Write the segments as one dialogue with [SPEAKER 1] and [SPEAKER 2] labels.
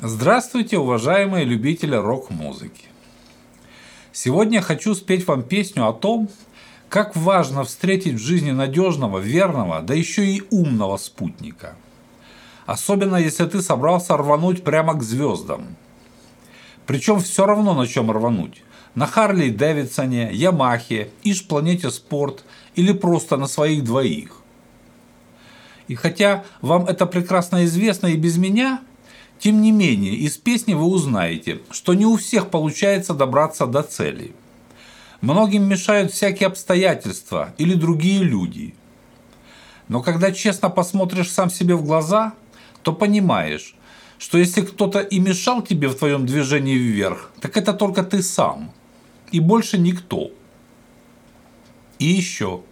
[SPEAKER 1] Здравствуйте, уважаемые любители рок-музыки! Сегодня хочу спеть вам песню о том, как важно встретить в жизни надежного, верного, да еще и умного спутника. Особенно если ты собрался рвануть прямо к звездам. Причем все равно на чем рвануть. На Харли Дэвидсоне, Ямахе, Иш Планете Спорт или просто на своих двоих. И хотя вам это прекрасно известно и без меня, тем не менее, из песни вы узнаете, что не у всех получается добраться до цели. Многим мешают всякие обстоятельства или другие люди. Но когда честно посмотришь сам себе в глаза, то понимаешь, что если кто-то и мешал тебе в твоем движении вверх, так это только ты сам. И больше никто. И еще.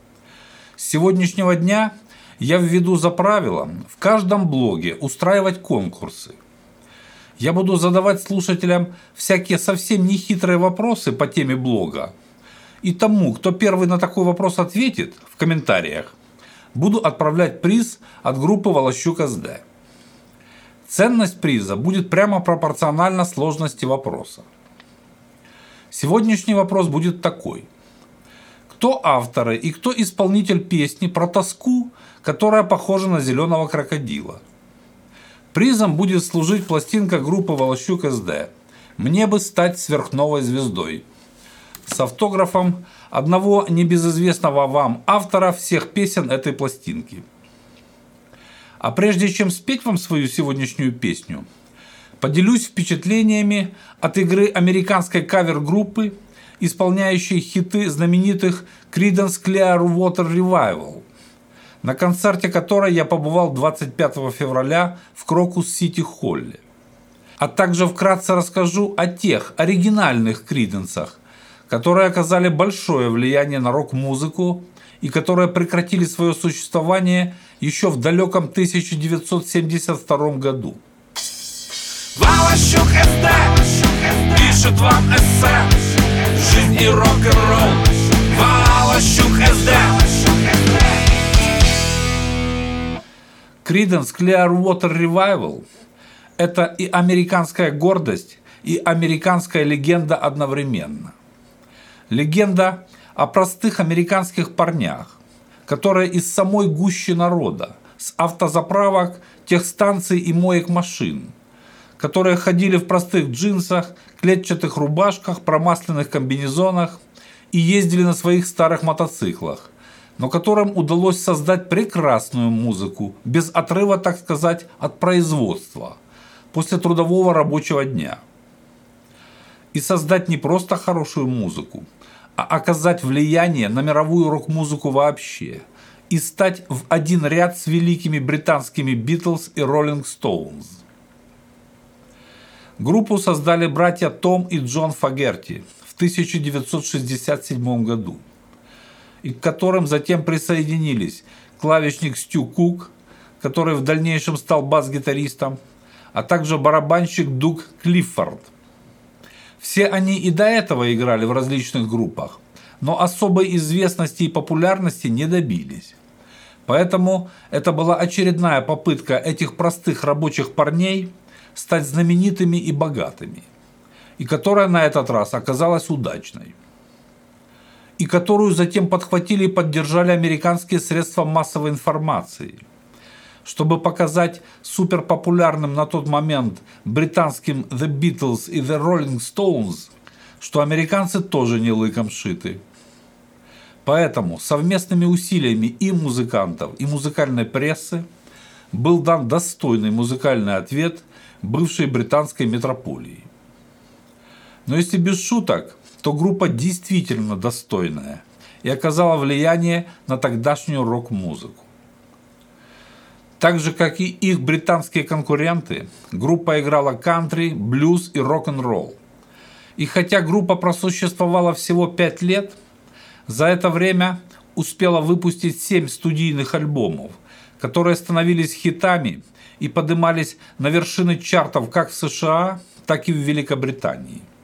[SPEAKER 1] С сегодняшнего дня я введу за правило в каждом блоге устраивать конкурсы – я буду задавать слушателям всякие совсем нехитрые вопросы по теме блога. И тому, кто первый на такой вопрос ответит в комментариях, буду отправлять приз от группы Волощук СД. Ценность приза будет прямо пропорциональна сложности вопроса. Сегодняшний вопрос будет такой. Кто авторы и кто исполнитель песни про тоску, которая похожа на зеленого крокодила – Призом будет служить пластинка группы «Волощук СД». «Мне бы стать сверхновой звездой» с автографом одного небезызвестного вам автора всех песен этой пластинки. А прежде чем спеть вам свою сегодняшнюю песню, поделюсь впечатлениями от игры американской кавер-группы, исполняющей хиты знаменитых Creedence Clearwater Revival – на концерте которой я побывал 25 февраля в Крокус-Сити-Холле. А также вкратце расскажу о тех оригинальных криденсах, которые оказали большое влияние на рок-музыку и которые прекратили свое существование еще в далеком 1972 году. Валащук СД пишет вам эссе Жизнь и рок-н-ролл Creedence Clearwater Revival – это и американская гордость, и американская легенда одновременно. Легенда о простых американских парнях, которые из самой гущи народа, с автозаправок, техстанций и моек машин, которые ходили в простых джинсах, клетчатых рубашках, промасленных комбинезонах и ездили на своих старых мотоциклах, но которым удалось создать прекрасную музыку, без отрыва, так сказать, от производства, после трудового рабочего дня. И создать не просто хорошую музыку, а оказать влияние на мировую рок-музыку вообще и стать в один ряд с великими британскими Битлз и Роллинг Стоунз. Группу создали братья Том и Джон Фагерти в 1967 году – и к которым затем присоединились клавишник Стю Кук, который в дальнейшем стал бас-гитаристом, а также барабанщик Дуг Клиффорд. Все они и до этого играли в различных группах, но особой известности и популярности не добились. Поэтому это была очередная попытка этих простых рабочих парней стать знаменитыми и богатыми, и которая на этот раз оказалась удачной и которую затем подхватили и поддержали американские средства массовой информации. Чтобы показать суперпопулярным на тот момент британским The Beatles и The Rolling Stones, что американцы тоже не лыком шиты. Поэтому совместными усилиями и музыкантов, и музыкальной прессы был дан достойный музыкальный ответ бывшей британской метрополии. Но если без шуток, то группа действительно достойная и оказала влияние на тогдашнюю рок-музыку. Так же, как и их британские конкуренты, группа играла кантри, блюз и рок-н-ролл. И хотя группа просуществовала всего 5 лет, за это время успела выпустить 7 студийных альбомов, которые становились хитами и поднимались на вершины чартов как в США, так и в Великобритании –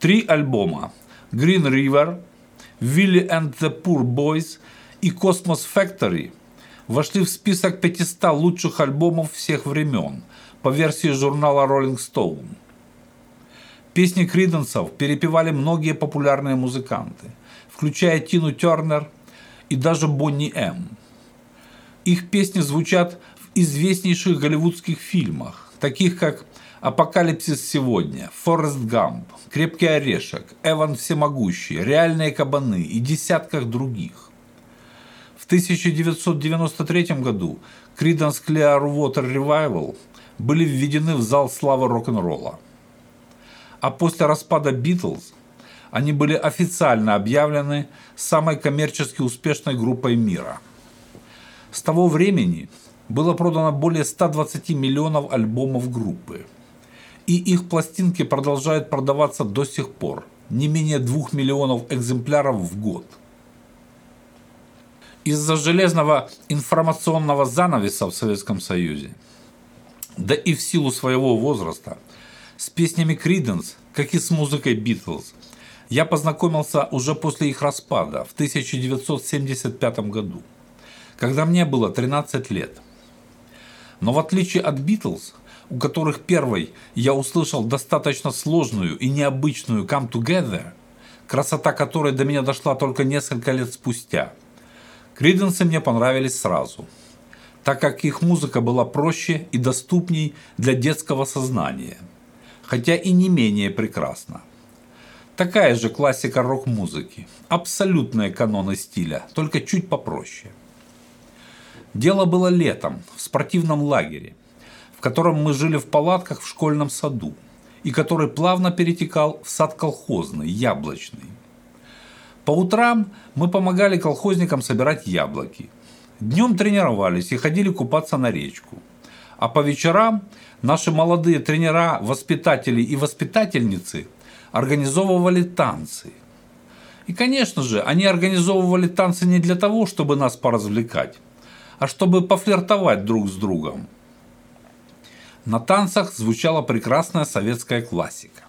[SPEAKER 1] Три альбома Green River, Willie and the Poor Boys и Cosmos Factory вошли в список 500 лучших альбомов всех времен по версии журнала Rolling Stone. Песни Криденсов перепевали многие популярные музыканты, включая Тину Тернер и даже Бонни М. Их песни звучат в известнейших голливудских фильмах, таких как «Апокалипсис сегодня», «Форест Гамп», «Крепкий орешек», «Эван Всемогущий», «Реальные кабаны» и десятках других. В 1993 году Creedence Clearwater Revival были введены в зал славы рок-н-ролла. А после распада Битлз они были официально объявлены самой коммерчески успешной группой мира. С того времени было продано более 120 миллионов альбомов группы. И их пластинки продолжают продаваться до сих пор, не менее 2 миллионов экземпляров в год – из-за железного информационного занавеса в Советском Союзе, да и в силу своего возраста, с песнями Криденс, как и с музыкой Битлз, я познакомился уже после их распада в 1975 году, когда мне было 13 лет. Но в отличие от Битлз, у которых первой я услышал достаточно сложную и необычную «Come Together», красота которой до меня дошла только несколько лет спустя – Криденсы мне понравились сразу, так как их музыка была проще и доступней для детского сознания, хотя и не менее прекрасна. Такая же классика рок-музыки, абсолютные каноны стиля, только чуть попроще. Дело было летом, в спортивном лагере, в котором мы жили в палатках в школьном саду, и который плавно перетекал в сад колхозный, яблочный. По утрам мы помогали колхозникам собирать яблоки. Днем тренировались и ходили купаться на речку. А по вечерам наши молодые тренера, воспитатели и воспитательницы организовывали танцы. И, конечно же, они организовывали танцы не для того, чтобы нас поразвлекать, а чтобы пофлиртовать друг с другом. На танцах звучала прекрасная советская классика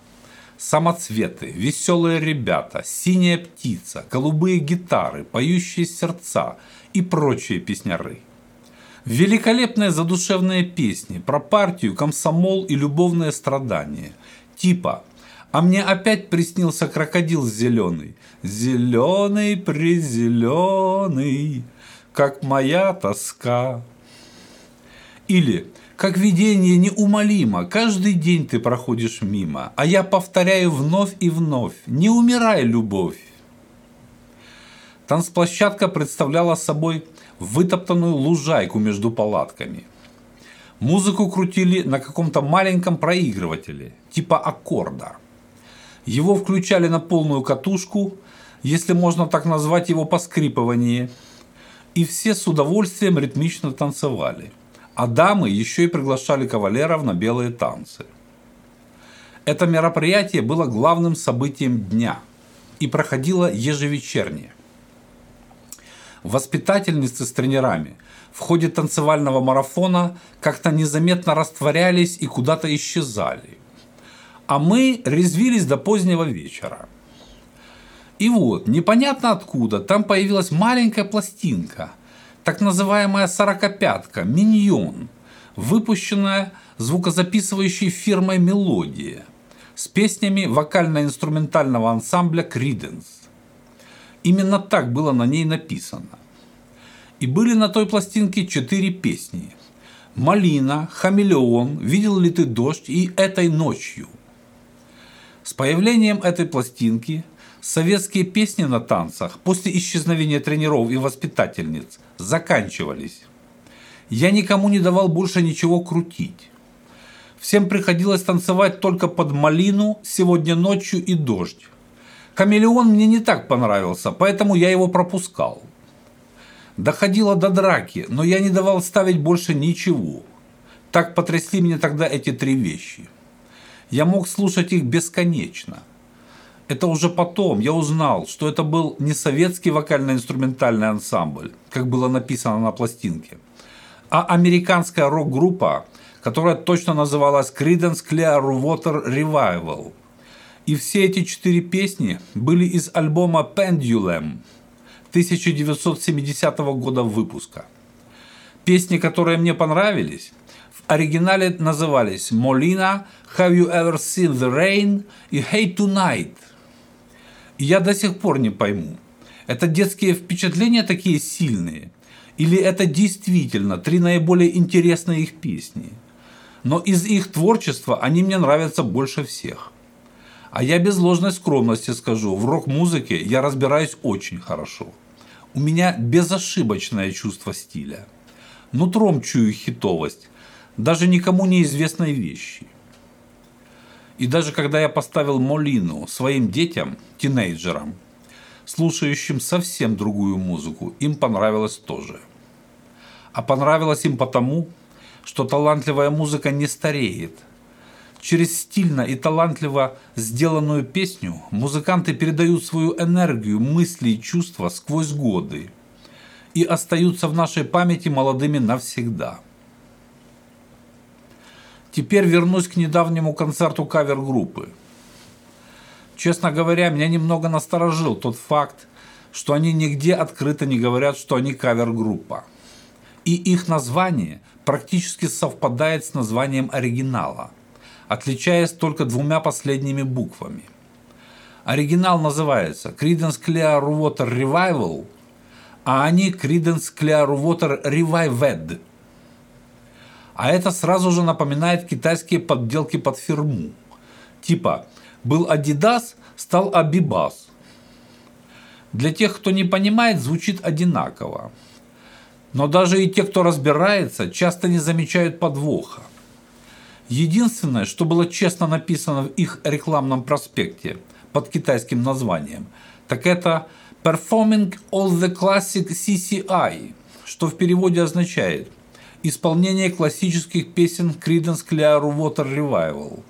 [SPEAKER 1] самоцветы, веселые ребята, синяя птица, голубые гитары, поющие сердца и прочие песняры. Великолепные задушевные песни про партию, комсомол и любовные страдания. Типа «А мне опять приснился крокодил зеленый, зеленый призеленый, как моя тоска». Или как видение неумолимо, каждый день ты проходишь мимо, а я повторяю вновь и вновь, не умирай, любовь. Танцплощадка представляла собой вытоптанную лужайку между палатками. Музыку крутили на каком-то маленьком проигрывателе, типа аккорда. Его включали на полную катушку, если можно так назвать его поскрипывание, и все с удовольствием ритмично танцевали – а дамы еще и приглашали кавалеров на белые танцы. Это мероприятие было главным событием дня и проходило ежевечерне. Воспитательницы с тренерами в ходе танцевального марафона как-то незаметно растворялись и куда-то исчезали. А мы резвились до позднего вечера. И вот, непонятно откуда, там появилась маленькая пластинка – так называемая «сорокопятка» «Миньон», выпущенная звукозаписывающей фирмой «Мелодия» с песнями вокально-инструментального ансамбля «Криденс». Именно так было на ней написано. И были на той пластинке четыре песни. «Малина», «Хамелеон», «Видел ли ты дождь» и «Этой ночью». С появлением этой пластинки советские песни на танцах после исчезновения тренеров и воспитательниц заканчивались. Я никому не давал больше ничего крутить. Всем приходилось танцевать только под малину сегодня ночью и дождь. Камелеон мне не так понравился, поэтому я его пропускал. Доходило до драки, но я не давал ставить больше ничего. Так потрясли меня тогда эти три вещи. Я мог слушать их бесконечно – это уже потом я узнал, что это был не советский вокально-инструментальный ансамбль, как было написано на пластинке, а американская рок-группа, которая точно называлась Creedence Clearwater Revival. И все эти четыре песни были из альбома Pendulum 1970 года выпуска. Песни, которые мне понравились, в оригинале назывались «Molina», «Have you ever seen the rain» и «Hey tonight». И я до сих пор не пойму, это детские впечатления такие сильные, или это действительно три наиболее интересные их песни. Но из их творчества они мне нравятся больше всех. А я без ложной скромности скажу, в рок-музыке я разбираюсь очень хорошо. У меня безошибочное чувство стиля. Нутром чую хитовость, даже никому неизвестной вещи. И даже когда я поставил Молину своим детям, тинейджерам, слушающим совсем другую музыку, им понравилось тоже. А понравилось им потому, что талантливая музыка не стареет. Через стильно и талантливо сделанную песню музыканты передают свою энергию, мысли и чувства сквозь годы и остаются в нашей памяти молодыми навсегда. Теперь вернусь к недавнему концерту кавер-группы. Честно говоря, меня немного насторожил тот факт, что они нигде открыто не говорят, что они кавер-группа. И их название практически совпадает с названием оригинала, отличаясь только двумя последними буквами. Оригинал называется Creedence Clearwater Revival, а они Creedence Clearwater Revived. А это сразу же напоминает китайские подделки под фирму. Типа был Adidas, стал Abibas. Для тех, кто не понимает, звучит одинаково. Но даже и те, кто разбирается, часто не замечают подвоха. Единственное, что было честно написано в их рекламном проспекте под китайским названием, так это Performing All the Classic CCI, что в переводе означает исполнение классических песен Creedence Clearwater Revival.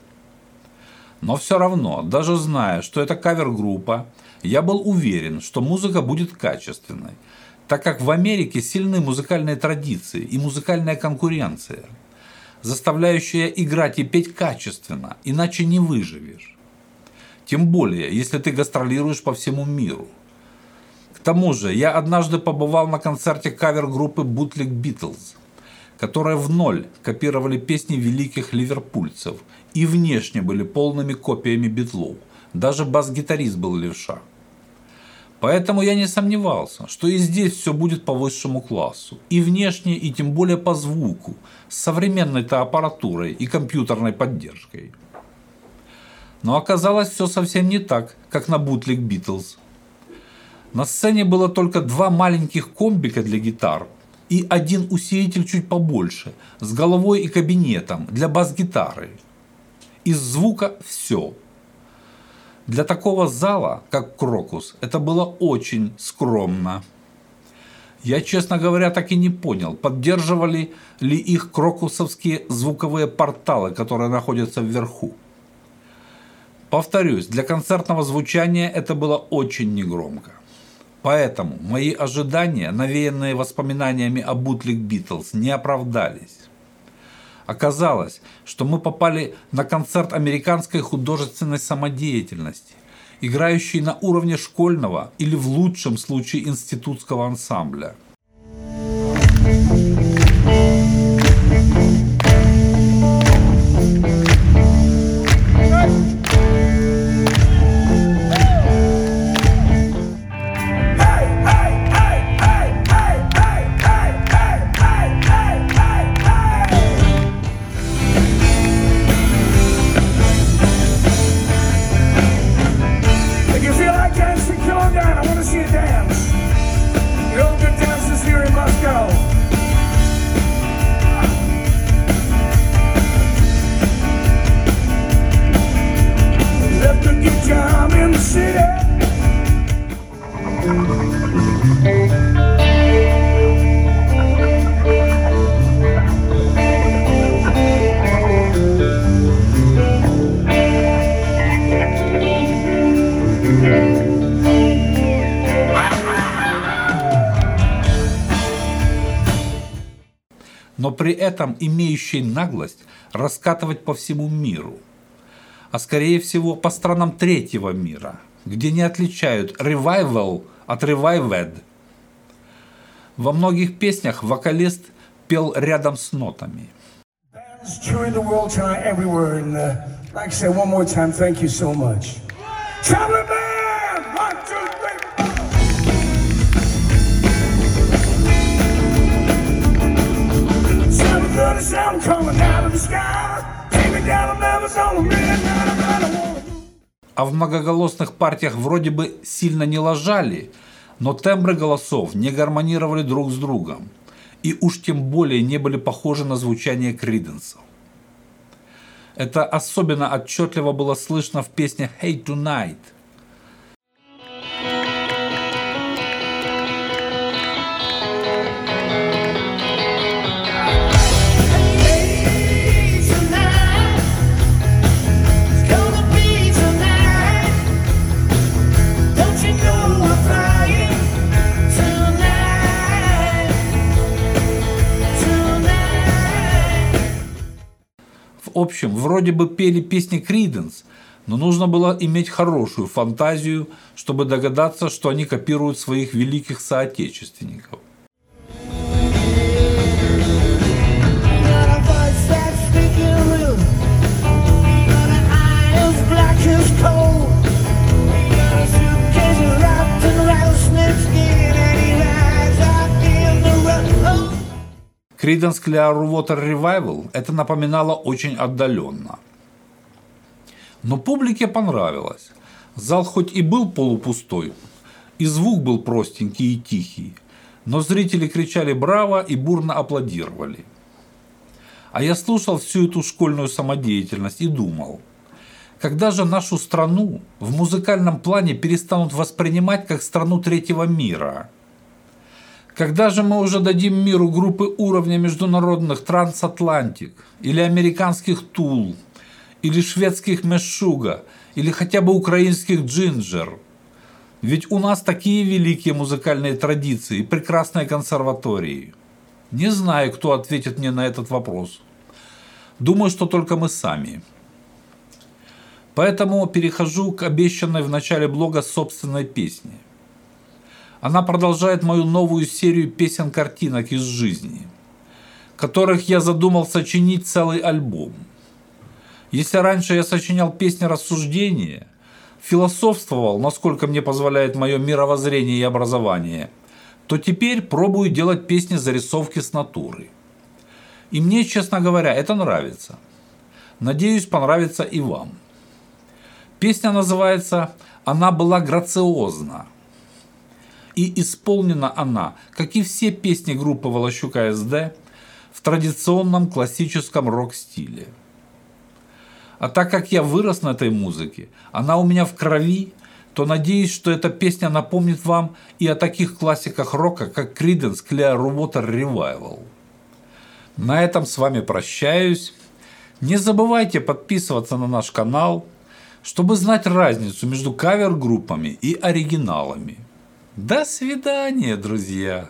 [SPEAKER 1] Но все равно, даже зная, что это кавер-группа, я был уверен, что музыка будет качественной – так как в Америке сильны музыкальные традиции и музыкальная конкуренция, заставляющая играть и петь качественно, иначе не выживешь. Тем более, если ты гастролируешь по всему миру. К тому же, я однажды побывал на концерте кавер-группы Bootleg Beatles, которые в ноль копировали песни великих ливерпульцев и внешне были полными копиями битлов. Даже бас-гитарист был левша. Поэтому я не сомневался, что и здесь все будет по высшему классу. И внешне, и тем более по звуку, с современной-то аппаратурой и компьютерной поддержкой. Но оказалось все совсем не так, как на бутлик Битлз. На сцене было только два маленьких комбика для гитар и один усилитель чуть побольше, с головой и кабинетом для бас-гитары. Из звука все – для такого зала, как Крокус, это было очень скромно. Я, честно говоря, так и не понял, поддерживали ли их крокусовские звуковые порталы, которые находятся вверху. Повторюсь, для концертного звучания это было очень негромко. Поэтому мои ожидания, навеянные воспоминаниями о Бутлик Битлз, не оправдались. Оказалось, что мы попали на концерт американской художественной самодеятельности, играющий на уровне школьного или в лучшем случае институтского ансамбля – при этом имеющий наглость раскатывать по всему миру, а скорее всего по странам третьего мира, где не отличают revival от revived. Во многих песнях вокалист пел рядом с нотами.
[SPEAKER 2] Uh. Traveling
[SPEAKER 1] А в многоголосных партиях вроде бы сильно не лажали, но тембры голосов не гармонировали друг с другом. И уж тем более не были похожи на звучание Криденса. Это особенно отчетливо было слышно в песне «Hey Tonight», общем, вроде бы пели песни Криденс, но нужно было иметь хорошую фантазию, чтобы догадаться, что они копируют своих великих соотечественников. Creedence Clearwater Revival это напоминало очень отдаленно. Но публике понравилось. Зал хоть и был полупустой, и звук был простенький и тихий, но зрители кричали «Браво!» и бурно аплодировали. А я слушал всю эту школьную самодеятельность и думал, когда же нашу страну в музыкальном плане перестанут воспринимать как страну третьего мира – когда же мы уже дадим миру группы уровня международных трансатлантик, или американских Тул, или шведских Мешуга, или хотя бы украинских Джинджер? Ведь у нас такие великие музыкальные традиции и прекрасные консерватории. Не знаю, кто ответит мне на этот вопрос. Думаю, что только мы сами. Поэтому перехожу к обещанной в начале блога собственной песне – она продолжает мою новую серию песен-картинок из жизни, которых я задумал сочинить целый альбом. Если раньше я сочинял песни рассуждения, философствовал, насколько мне позволяет мое мировоззрение и образование, то теперь пробую делать песни-зарисовки с натуры. И мне, честно говоря, это нравится. Надеюсь, понравится и вам. Песня называется «Она была грациозна». И исполнена она, как и все песни группы Волощука СД, в традиционном классическом рок-стиле. А так как я вырос на этой музыке, она у меня в крови, то надеюсь, что эта песня напомнит вам и о таких классиках рока, как Creedence Clearwater Revival. На этом с вами прощаюсь. Не забывайте подписываться на наш канал, чтобы знать разницу между кавер-группами и оригиналами. До свидания, друзья!